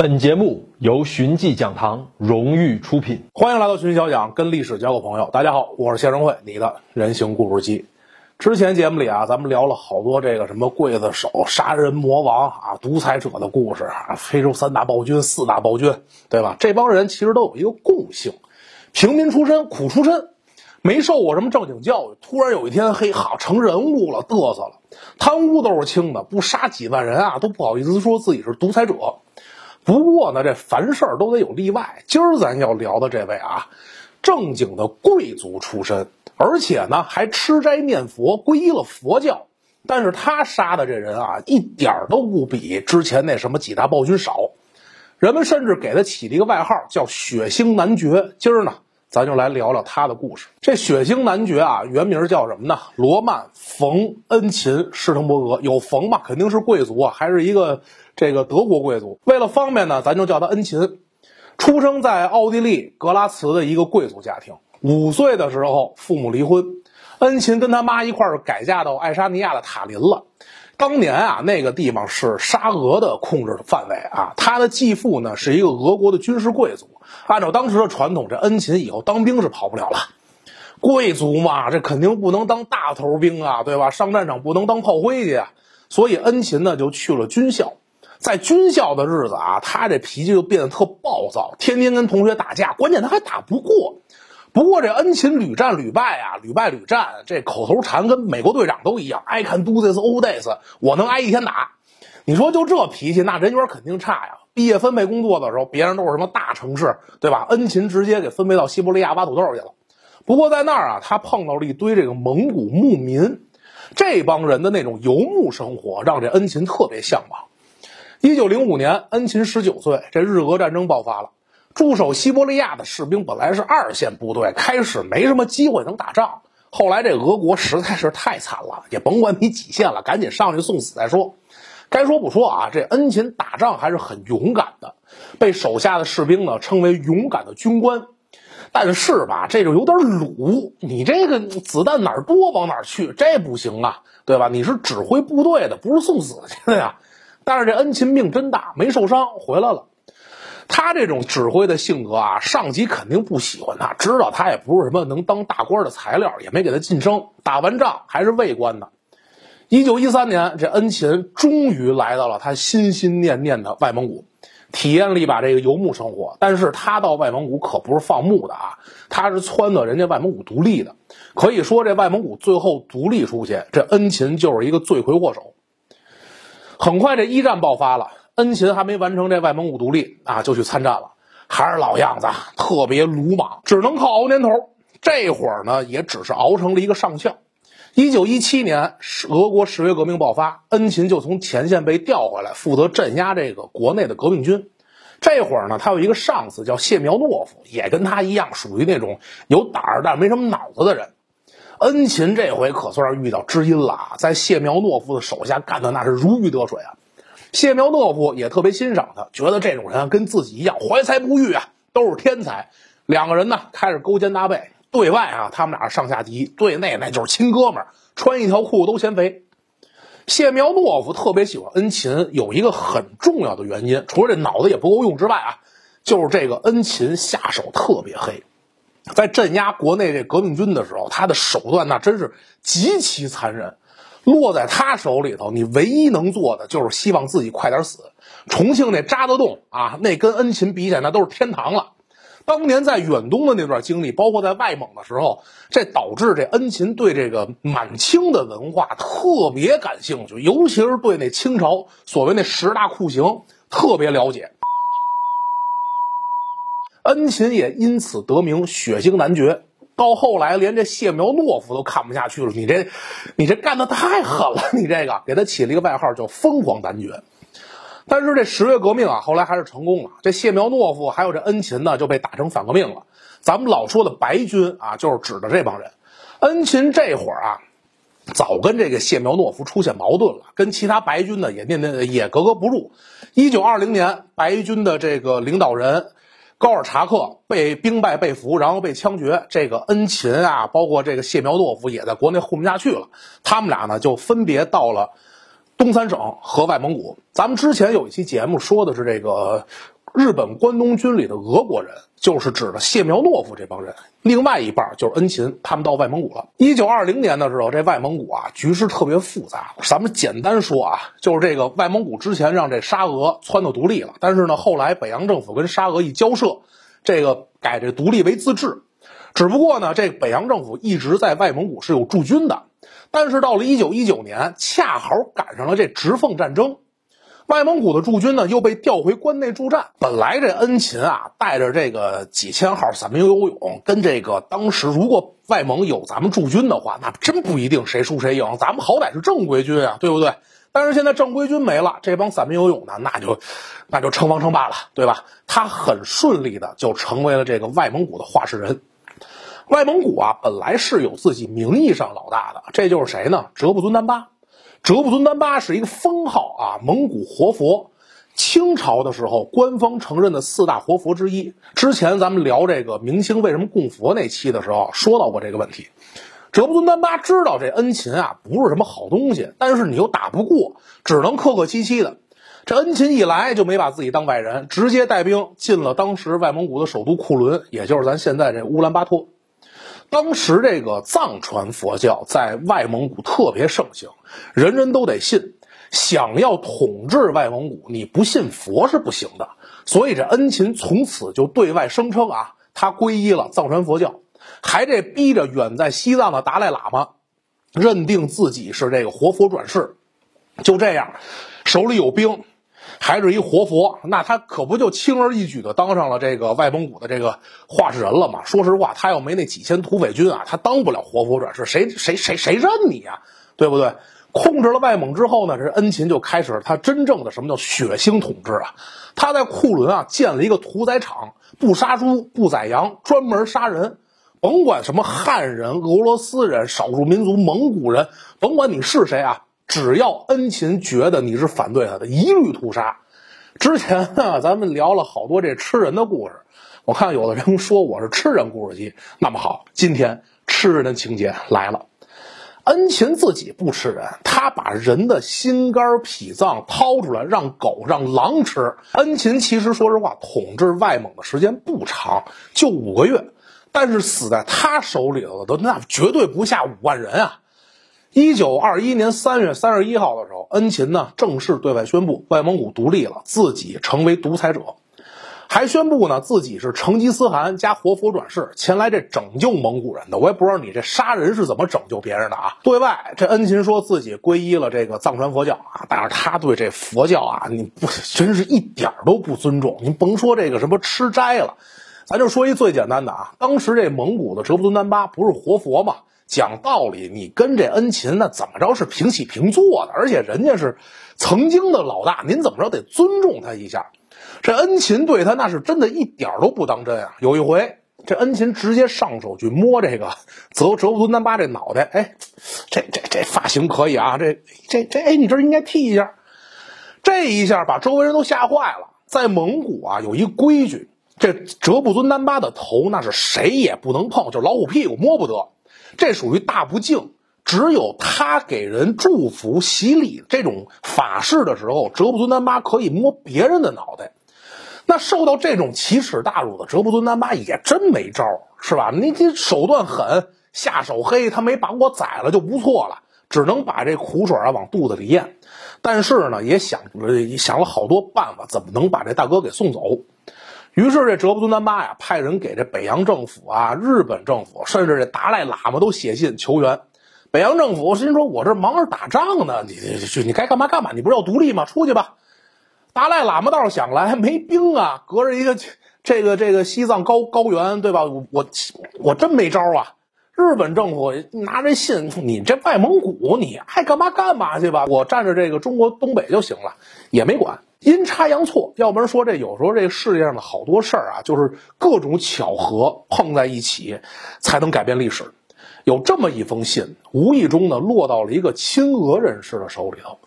本节目由寻迹讲堂荣誉出品，欢迎来到寻迹小讲，跟历史交个朋友。大家好，我是谢生慧，你的人形故事机。之前节目里啊，咱们聊了好多这个什么刽子手、杀人魔王啊、独裁者的故事啊，非洲三大暴君、四大暴君，对吧？这帮人其实都有一个共性，平民出身、苦出身，没受过什么正经教育，突然有一天，嘿哈，成人物了，嘚瑟了，贪污都是轻的，不杀几万人啊，都不好意思说自己是独裁者。不过呢，这凡事都得有例外。今儿咱要聊的这位啊，正经的贵族出身，而且呢还吃斋念佛，皈依了佛教。但是他杀的这人啊，一点都不比之前那什么几大暴君少。人们甚至给他起了一个外号，叫“血腥男爵”。今儿呢，咱就来聊聊他的故事。这血腥男爵啊，原名叫什么呢？罗曼·冯·恩琴·施滕伯格。有冯嘛，肯定是贵族啊，还是一个。这个德国贵族，为了方便呢，咱就叫他恩琴。出生在奥地利格拉茨的一个贵族家庭。五岁的时候，父母离婚，恩琴跟他妈一块儿改嫁到爱沙尼亚的塔林了。当年啊，那个地方是沙俄的控制范围啊。他的继父呢，是一个俄国的军事贵族。按照当时的传统，这恩琴以后当兵是跑不了了。贵族嘛，这肯定不能当大头兵啊，对吧？上战场不能当炮灰去啊。所以恩琴呢，就去了军校。在军校的日子啊，他这脾气就变得特暴躁，天天跟同学打架，关键他还打不过。不过这恩勤屡战屡败啊，屡败屡战，这口头禅跟美国队长都一样，I can do this all days，我能挨一天打。你说就这脾气，那人缘肯定差呀。毕业分配工作的时候，别人都是什么大城市，对吧？恩勤直接给分配到西伯利亚挖土豆去了。不过在那儿啊，他碰到了一堆这个蒙古牧民，这帮人的那种游牧生活，让这恩勤特别向往。一九零五年，恩勤十九岁，这日俄战争爆发了。驻守西伯利亚的士兵本来是二线部队，开始没什么机会能打仗。后来这俄国实在是太惨了，也甭管你几线了，赶紧上去送死再说。该说不说啊，这恩勤打仗还是很勇敢的，被手下的士兵呢称为勇敢的军官。但是吧，这就有点鲁，你这个子弹哪儿多往哪儿去，这不行啊，对吧？你是指挥部队的，不是送死去的呀。但是这恩勤命真大，没受伤，回来了。他这种指挥的性格啊，上级肯定不喜欢他，知道他也不是什么能当大官的材料，也没给他晋升。打完仗还是尉官呢。一九一三年，这恩勤终于来到了他心心念念的外蒙古，体验了一把这个游牧生活。但是他到外蒙古可不是放牧的啊，他是撺掇人家外蒙古独立的。可以说，这外蒙古最后独立出去，这恩勤就是一个罪魁祸首。很快，这一战爆发了。恩勤还没完成这外蒙古独立啊，就去参战了。还是老样子，特别鲁莽，只能靠熬年头。这会儿呢，也只是熬成了一个上校。一九一七年，俄国十月革命爆发，恩勤就从前线被调回来，负责镇压这个国内的革命军。这会儿呢，他有一个上司叫谢苗诺夫，也跟他一样，属于那种有胆儿但没什么脑子的人。恩勤这回可算是遇到知音了啊，在谢苗诺夫的手下干的那是如鱼得水啊。谢苗诺夫也特别欣赏他，觉得这种人跟自己一样怀才不遇啊，都是天才。两个人呢开始勾肩搭背，对外啊他们俩是上下级，对内那就是亲哥们儿，穿一条裤子都嫌肥。谢苗诺夫特别喜欢恩勤，有一个很重要的原因，除了这脑子也不够用之外啊，就是这个恩勤下手特别黑。在镇压国内这革命军的时候，他的手段那真是极其残忍。落在他手里头，你唯一能做的就是希望自己快点死。重庆那渣滓洞啊，那跟恩勤比起来，那都是天堂了。当年在远东的那段经历，包括在外蒙的时候，这导致这恩勤对这个满清的文化特别感兴趣，尤其是对那清朝所谓那十大酷刑特别了解。恩勤也因此得名血腥男爵。到后来，连这谢苗诺夫都看不下去了。你这，你这干的太狠了！你这个给他起了一个外号叫“疯狂男爵”。但是这十月革命啊，后来还是成功了。这谢苗诺夫还有这恩勤呢，就被打成反革命了。咱们老说的白军啊，就是指的这帮人。恩勤这会儿啊，早跟这个谢苗诺夫出现矛盾了，跟其他白军呢也念念也格格不入。一九二零年，白军的这个领导人。高尔察克被兵败被俘，然后被枪决。这个恩琴啊，包括这个谢苗诺夫也在国内混不下去了。他们俩呢，就分别到了东三省和外蒙古。咱们之前有一期节目说的是这个日本关东军里的俄国人，就是指的谢苗诺夫这帮人。另外一半就是恩勤，他们到外蒙古了。一九二零年的时候，这外蒙古啊局势特别复杂。咱们简单说啊，就是这个外蒙古之前让这沙俄撺掇独立了，但是呢，后来北洋政府跟沙俄一交涉，这个改这独立为自治。只不过呢，这北洋政府一直在外蒙古是有驻军的。但是到了一九一九年，恰好赶上了这直奉战争，外蒙古的驻军呢又被调回关内驻战。本来这恩勤啊带着这个几千号散兵游勇，跟这个当时如果外蒙有咱们驻军的话，那真不一定谁输谁赢。咱们好歹是正规军啊，对不对？但是现在正规军没了，这帮散兵游勇呢，那就那就称王称霸了，对吧？他很顺利的就成为了这个外蒙古的话事人。外蒙古啊，本来是有自己名义上老大的，这就是谁呢？哲布尊丹巴。哲布尊丹巴是一个封号啊，蒙古活佛。清朝的时候，官方承认的四大活佛之一。之前咱们聊这个明清为什么供佛那期的时候，说到过这个问题。哲布尊丹巴知道这恩勤啊不是什么好东西，但是你又打不过，只能客客气气的。这恩勤一来就没把自己当外人，直接带兵进了当时外蒙古的首都库伦，也就是咱现在这乌兰巴托。当时这个藏传佛教在外蒙古特别盛行，人人都得信。想要统治外蒙古，你不信佛是不行的。所以这恩勤从此就对外声称啊，他皈依了藏传佛教，还这逼着远在西藏的达赖喇嘛认定自己是这个活佛转世。就这样，手里有兵。还是一活佛，那他可不就轻而易举的当上了这个外蒙古的这个话事人了吗？说实话，他要没那几千土匪军啊，他当不了活佛转世，谁谁谁谁认你啊？对不对？控制了外蒙之后呢，这恩勤就开始他真正的什么叫血腥统治啊？他在库伦啊建了一个屠宰场，不杀猪不宰羊，专门杀人，甭管什么汉人、俄罗斯人、少数民族、蒙古人，甭管你是谁啊。只要恩勤觉得你是反对他的，一律屠杀。之前呢，咱们聊了好多这吃人的故事，我看有的人说我是吃人故事机。那么好，今天吃人的情节来了。恩勤自己不吃人，他把人的心肝脾脏掏出来让狗让狼吃。恩勤其实说实话，统治外蒙的时间不长，就五个月，但是死在他手里头的那绝对不下五万人啊。一九二一年三月三十一号的时候，恩勤呢正式对外宣布外蒙古独立了，自己成为独裁者，还宣布呢自己是成吉思汗加活佛转世前来这拯救蒙古人的。我也不知道你这杀人是怎么拯救别人的啊？对外这恩勤说自己皈依了这个藏传佛教啊，但是他对这佛教啊，你不真是一点都不尊重。您甭说这个什么吃斋了，咱就说一最简单的啊，当时这蒙古的哲布尊丹巴不是活佛吗？讲道理，你跟这恩勤那怎么着是平起平坐的？而且人家是曾经的老大，您怎么着得尊重他一下。这恩勤对他那是真的一点都不当真啊！有一回，这恩勤直接上手去摸这个 泽哲布尊丹巴这脑袋，哎，这这这发型可以啊！这这这，哎，你这应该剃一下。这一下把周围人都吓坏了。在蒙古啊，有一规矩，这哲布尊丹巴的头那是谁也不能碰，就老虎屁股摸不得。这属于大不敬，只有他给人祝福、洗礼这种法事的时候，哲布尊丹巴可以摸别人的脑袋。那受到这种奇耻大辱的哲布尊丹巴也真没招，是吧？你这手段狠，下手黑，他没把我宰了就不错了，只能把这苦水啊往肚子里咽。但是呢，也想了想了好多办法，怎么能把这大哥给送走。于是这哲布尊丹巴呀，派人给这北洋政府啊、日本政府，甚至这达赖喇嘛都写信求援。北洋政府心说：“我这忙着打仗呢，你你你该干嘛干嘛，你不是要独立吗？出去吧。”达赖喇嘛倒是想来，没兵啊，隔着一个这个这个西藏高高原，对吧？我我我真没招啊。日本政府拿着信，你这外蒙古，你爱干嘛干嘛去吧，我占着这个中国东北就行了，也没管。阴差阳错，要不然说这有时候这世界上的好多事儿啊，就是各种巧合碰在一起，才能改变历史。有这么一封信，无意中呢落到了一个亲俄人士的手里头。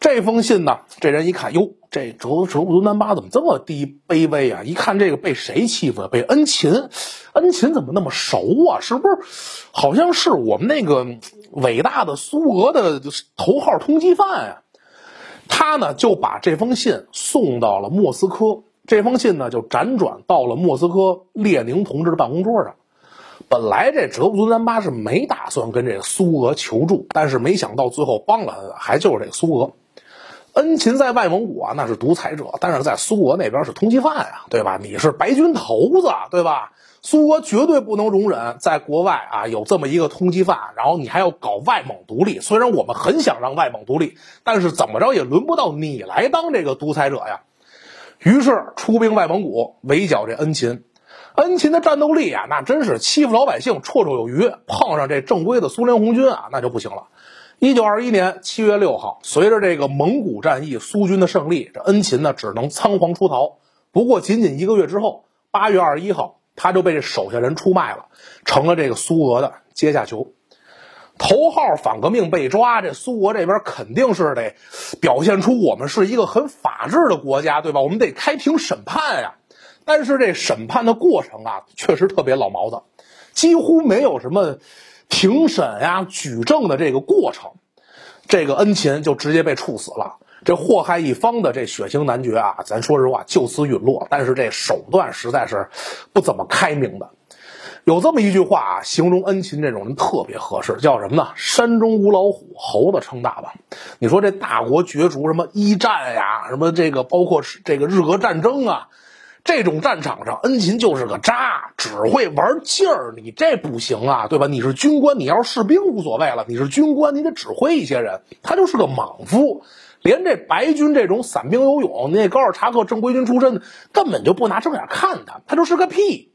这封信呢，这人一看，哟，这哲哲布尊丹巴怎么这么低卑微啊？一看这个被谁欺负了？被恩勤，恩勤怎么那么熟啊？是不是？好像是我们那个伟大的苏俄的头号通缉犯呀？他呢就把这封信送到了莫斯科，这封信呢就辗转到了莫斯科列宁同志的办公桌上。本来这哲布尊丹巴是没打算跟这苏俄求助，但是没想到最后帮了他还就是这个苏俄。恩勤在外蒙古啊，那是独裁者，但是在苏俄那边是通缉犯呀，对吧？你是白军头子，对吧？苏俄绝对不能容忍在国外啊有这么一个通缉犯，然后你还要搞外蒙独立。虽然我们很想让外蒙独立，但是怎么着也轮不到你来当这个独裁者呀。于是出兵外蒙古围剿这恩勤。恩勤的战斗力啊，那真是欺负老百姓绰绰有余。碰上这正规的苏联红军啊，那就不行了。一九二一年七月六号，随着这个蒙古战役苏军的胜利，这恩勤呢只能仓皇出逃。不过仅仅一个月之后，八月二十一号，他就被这手下人出卖了，成了这个苏俄的阶下囚。头号反革命被抓，这苏俄这边肯定是得表现出我们是一个很法治的国家，对吧？我们得开庭审判呀。但是这审判的过程啊，确实特别老毛子，几乎没有什么庭审呀、举证的这个过程。这个恩勤就直接被处死了。这祸害一方的这血腥男爵啊，咱说实话就此陨落。但是这手段实在是不怎么开明的。有这么一句话啊，形容恩勤这种人特别合适，叫什么呢？山中无老虎，猴子称大王。你说这大国角逐什么一战呀，什么这个包括这个日俄战争啊。这种战场上，恩勤就是个渣，只会玩劲儿。你这不行啊，对吧？你是军官，你要是士兵无所谓了。你是军官，你得指挥一些人。他就是个莽夫，连这白军这种散兵游勇，那高尔察克正规军出身的，根本就不拿正眼看他，他就是个屁。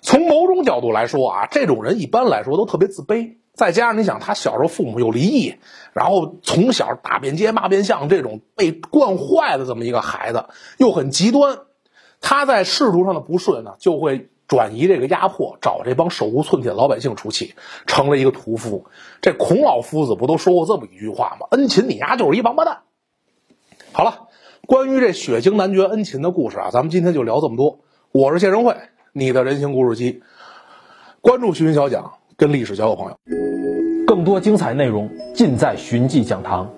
从某种角度来说啊，这种人一般来说都特别自卑。再加上你想，他小时候父母又离异，然后从小打遍街骂遍巷，这种被惯坏的这么一个孩子，又很极端。他在仕途上的不顺呢，就会转移这个压迫，找这帮手无寸铁的老百姓出气，成了一个屠夫。这孔老夫子不都说过这么一句话吗？恩勤，你丫就是一王八蛋。好了，关于这血腥男爵恩勤的故事啊，咱们今天就聊这么多。我是谢仁慧，你的人形故事机，关注徐云小讲，跟历史交个朋友。更多精彩内容尽在寻迹讲堂。